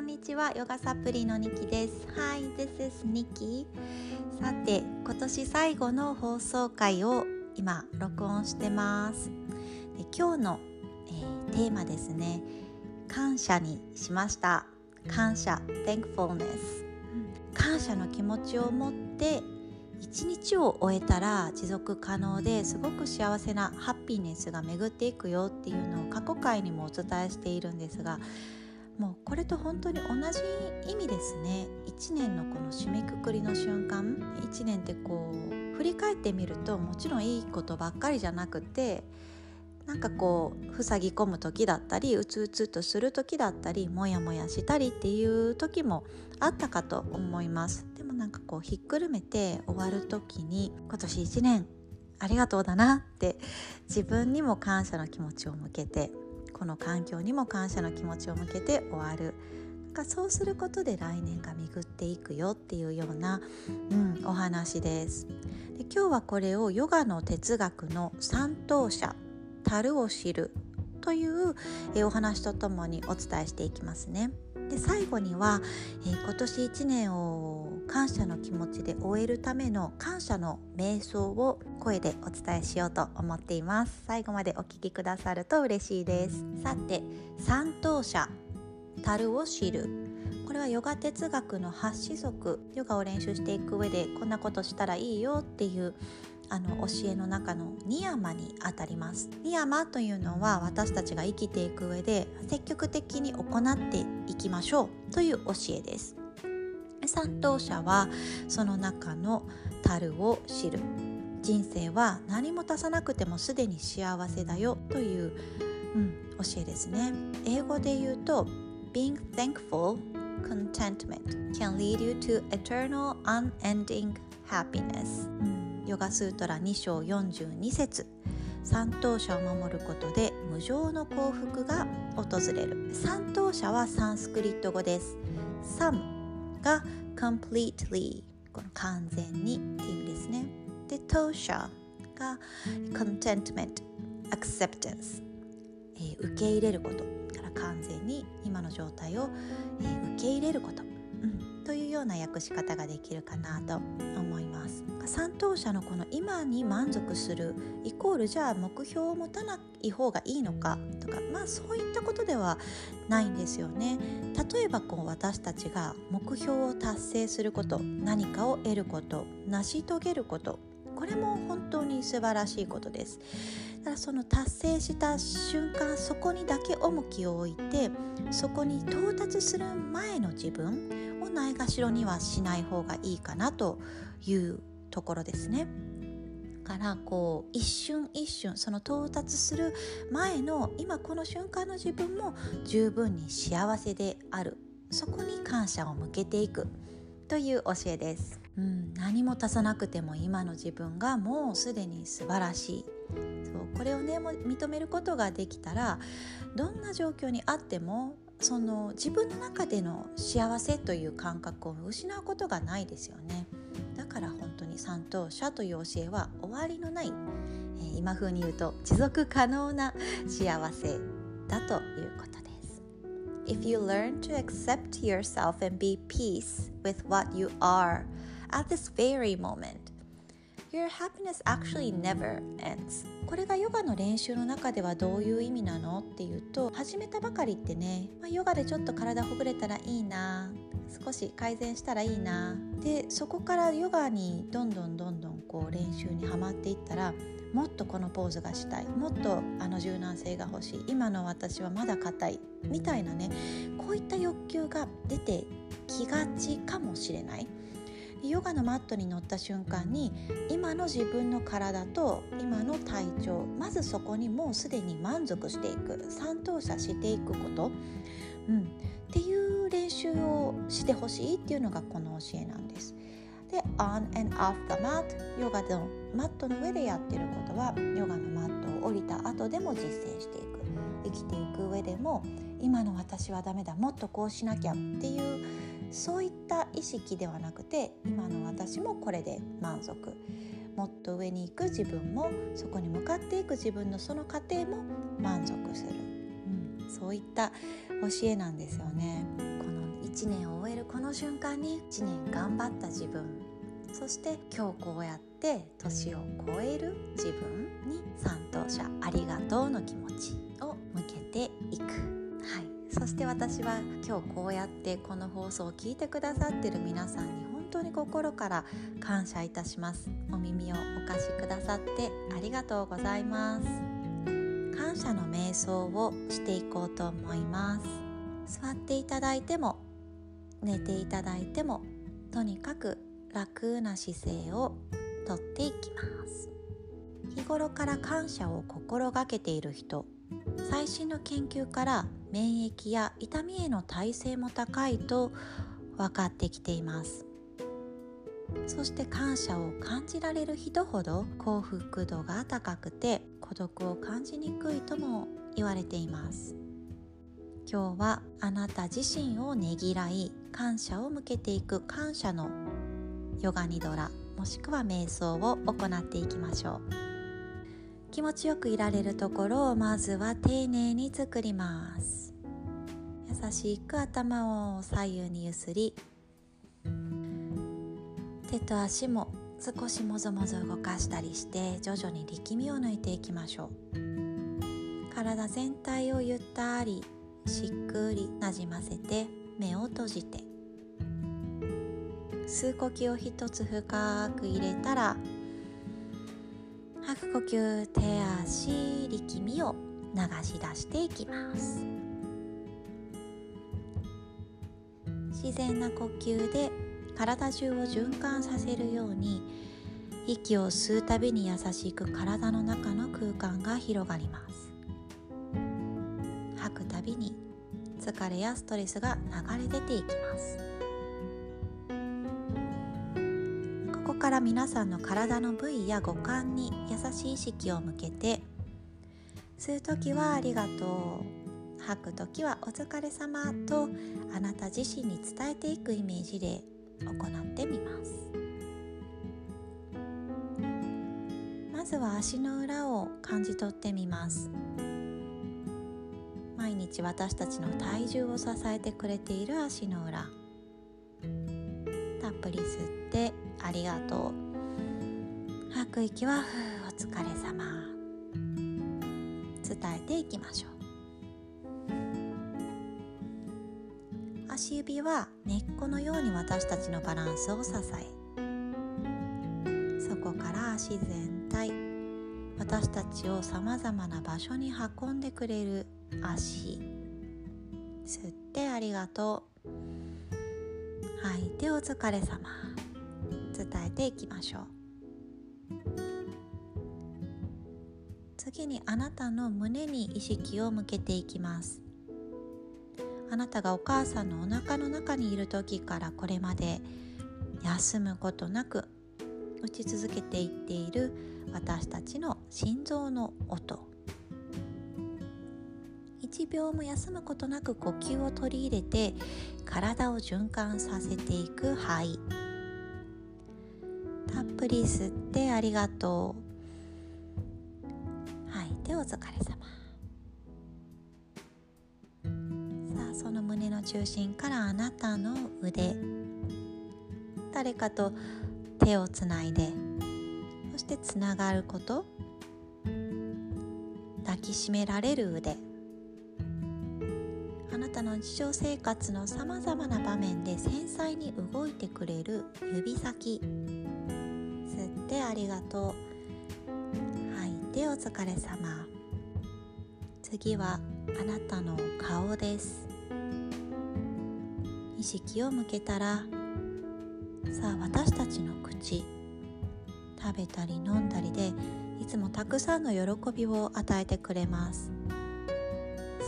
こんにちはヨガサプリのニキです。Hi this is Nikki. さて今年最後の放送回を今録音してます。で今日の、えー、テーマですね。感謝にしました。感謝 thankfulness 感謝の気持ちを持って一日を終えたら持続可能ですごく幸せなハッピーネスが巡っていくよっていうのを過去回にもお伝えしているんですがもうこれと本当に同じ意味ですね。1年のこの締めくくりの瞬間。1年ってこう振り返ってみるともちろんいいことばっかりじゃなくてなんかこう塞ぎ込む時だったりうつうつとする時だったりモヤモヤしたりっていう時もあったかと思います。でもなんかこうひっくるめて終わる時に今年1年ありがとうだなって自分にも感謝の気持ちを向けてこの環境にも感謝の気持ちを向けて終わるなんかそうすることで来年が巡っていくよっていうような、うん、お話ですで今日はこれをヨガの哲学の三等者樽を知るというお話とともにお伝えしていきますね。で最後には、えー、今年1年を感謝の気持ちで終えるための感謝の瞑想を声でお伝えしようと思っています。最後までお聞きくださると嬉しいです。さて三等者樽を知る。これはヨガ哲学の8子族ヨガを練習していく上でこんなことしたらいいよっていうあの教えの中のニヤマにあたります。ニヤマというのは私たちが生きていく上で積極的に行っていきましょうという教えです。三等者はその中の樽を知る。人生は何も足さなくてもすでに幸せだよという、うん、教えですね。英語で言うと Being thankful contentment can lead you to eternal unending happiness、うん。ヨガスートラ2章42節。三等者を守ることで無常の幸福が訪れる。三等者はサンスクリット語です。some が completely この完全にっていう意味ですね。で当社が contentment acceptance、えー、受け入れることから完全に今の状態を、えー、受け入れること、うん、というような訳し方ができるかなと思います。三等者のこの今に満足するイコールじゃあ目標を持たない方がいいのかとかまあそういったことではないんですよね。例えばこう私たちが目標を達成すること何かを得ること成し遂げることこれも本当に素晴らしいことです。だからその達成した瞬間そこにだけ重きを置いてそこに到達する前の自分をないがしろにはしない方がいいかなというところですね。からこう一瞬一瞬その到達する前の今この瞬間の自分も十分に幸せであるそこに感謝を向けていくという教えです、うん、何も足さなくても今の自分がもうすでに素晴らしいそうこれをね認めることができたらどんな状況にあってもその自分の中での幸せという感覚を失うことがないですよね。から本当に三等者という教えは終わりのない、え、今風に言うと持続可能な幸せだということです。If you learn to accept yourself and be peace with what you are at this very moment, Your happiness actually never ends これがヨガの練習の中ではどういう意味なのっていうと始めたばかりってね、まあ、ヨガでちょっと体ほぐれたらいいな少し改善したらいいな。でそこからヨガにどんどんどんどんこう練習にはまっていったらもっとこのポーズがしたい。もっとあの柔軟性が欲しい。今の私はまだ硬い。みたいなね。こういった欲求が出てきがちかもしれない。ヨガのマットに乗った瞬間に今の自分の体と今の体調まずそこにもうすでに満足していく。三等車していくこと、うん、っていう練習をしてほしいっていうのがこの教えなんです。で on and off the mat ヨガのマットの上でやってることはヨガのマットを降りた後でも実践していく。生きていく上でも今の私はダメだもっとこうしなきゃっていうそういった意識ではなくて今の私もこれで満足。もっと上に行く自分もそこに向かっていく自分のその過程も満足する、そういった教えなんですよね。この1年を終えるこの瞬間に1年頑張った自分そして今日こうやって年を超える自分に賛同者ありがとうの気持ちを向けていく。はいそして私は今日こうやってこの放送を聞いてくださってる皆さんに本当に心から感謝いたしますお耳をお貸しくださってありがとうございます感謝の瞑想をしていこうと思います。座っていただいても寝ていただいてもとにかく楽な姿勢をとっていきます。日頃から感謝を心がけている人最新の研究から免疫や痛みへの耐性も高いと分かってきています。そして感謝を感じられる人ほど幸福度が高くて孤独を感じにくいとも言われています。今日はあなた自身をねぎらい感謝を向けていく感謝のヨガニドラもしくは瞑想を行っていきましょう。気持ちよくいられるところをまずは丁寧に作ります。優しく頭を左右にゆすり手と足も少しもぞもぞ動かしたりして徐々に力みを抜いていきましょう。体全体をゆったりしっくりなじませて目を閉じて。吸う呼吸を一つ深く入れたら吐く呼吸手足力みを流し出していきます。自然な呼吸で体中を循環させるように息を吸うたびに優しく体の中の空間が広がります。吐くたびに疲れやストレスが流れ出ていきます。ここから皆さんの体の部位や五感に優しい意識を向けて吸う時はありがとう。吐く時はお疲れ様とあなた自身に伝えていくイメージで行ってみます。まずは足の裏を感じ取ってみます。毎日私たちの体重を支えてくれている足の裏。たっぷり吸ってありがとう。吐く息はふうお疲れ様。伝えていきましょう。足指は根っこのように私たちのバランスを支えそこから足全体私たちをさまざまな場所に運んでくれる足吸ってありがとう吐いてお疲れ様伝えていきましょう。次にあなたの胸に意識を向けていきます。あなたがお母さんのお腹の中にいる時からこれまで休むことなく打ち続けていっている私たちの心臓の音。1秒も休むことなく呼吸を取り入れて体を循環させていく肺。たっぷり吸ってありがとう。吐いてお疲れ様。その胸の中心からあなたの腕。誰かと手をつないでそしてつながること。抱きしめられる腕。あなたの日常生活のさまざまな場面で繊細に動いてくれる指先。吸ってありがとう。吐いてお疲れ様。次はあなたの顔です。意識を向けたらさあ私たちの口食べたり飲んだりでいつもたくさんの喜びを与えてくれます。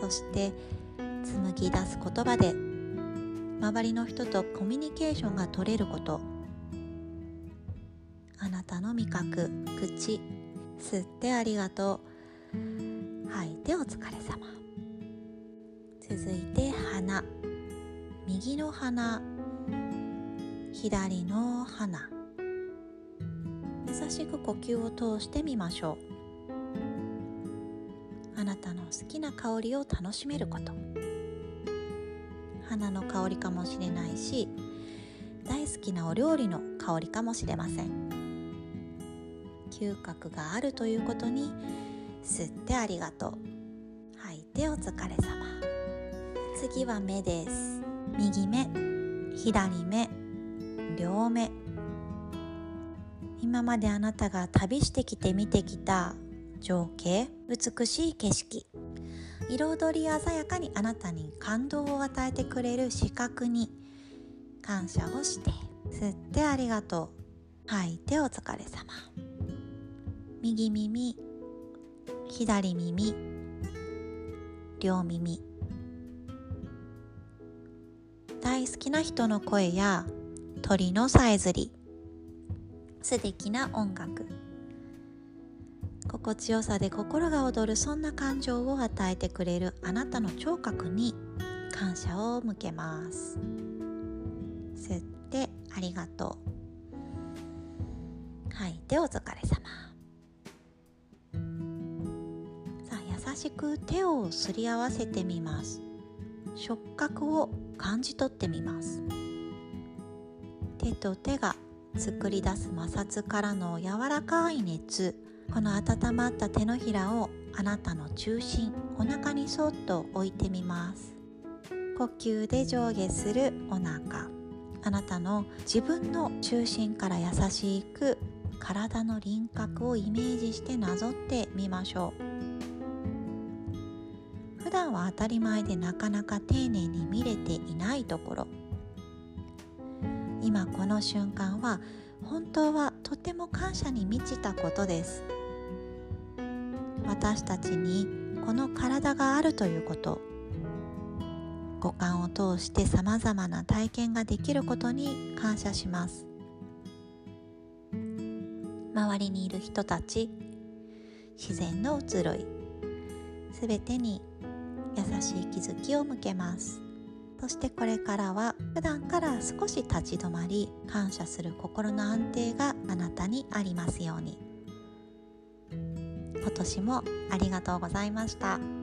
そして紡ぎ出す言葉で周りの人とコミュニケーションが取れること。あなたの味覚口吸ってありがとう。吐いてお疲れ様。続いて鼻。右の鼻。左の鼻。優しく呼吸を通してみましょう。あなたの好きな香りを楽しめること。花の香りかもしれないし大好きなお料理の香りかもしれません。嗅覚があるということに吸ってありがとう。吐いてお疲れ様。次は目です。右目左目両目。今まであなたが旅してきて見てきた情景美しい景色。彩り鮮やかにあなたに感動を与えてくれる視覚に。感謝をして吸ってありがとう。吐いてお疲れ様。右耳左耳両耳。大好きな人の声や鳥のさえずり。素敵な音楽。心地よさで心が躍るそんな感情を与えてくれるあなたの聴覚に感謝を向けます。吸ってありがとう。吐いてお疲れ様。さあ優しく手をすり合わせてみます。触覚を感じ取ってみます。手と手が作り出す摩擦からの柔らかい熱。この温まった手のひらをあなたの中心お腹にそっと置いてみます。呼吸で上下するお腹。あなたの自分の中心から優しく体の輪郭をイメージしてなぞってみましょう。普段は当たり前でなかなか丁寧に見れていないところ。今この瞬間は本当はとても感謝に満ちたことです。私たちにこの体があるということ。五感を通してさまざまな体験ができることに感謝します。周りにいる人たち自然の移ろいすべてに優しい気づきを向けますそしてこれからは普段から少し立ち止まり感謝する心の安定があなたにありますように今年もありがとうございました。